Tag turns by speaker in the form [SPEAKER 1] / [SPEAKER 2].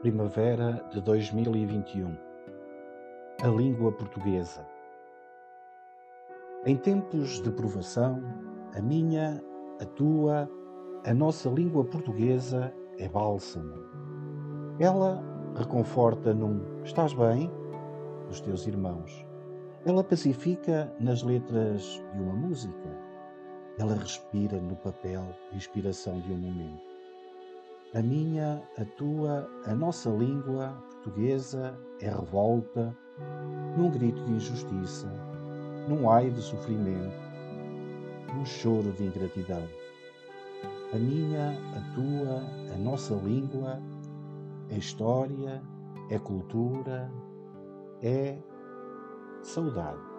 [SPEAKER 1] Primavera de 2021 A língua portuguesa Em tempos de provação, a minha, a tua, a nossa língua portuguesa é bálsamo. Ela reconforta num estás bem dos teus irmãos. Ela pacifica nas letras de uma música. Ela respira no papel inspiração de um momento. A minha, a tua, a nossa língua portuguesa é revolta num grito de injustiça, num ai de sofrimento, num choro de ingratidão. A minha, a tua, a nossa língua é história, é cultura, é saudade.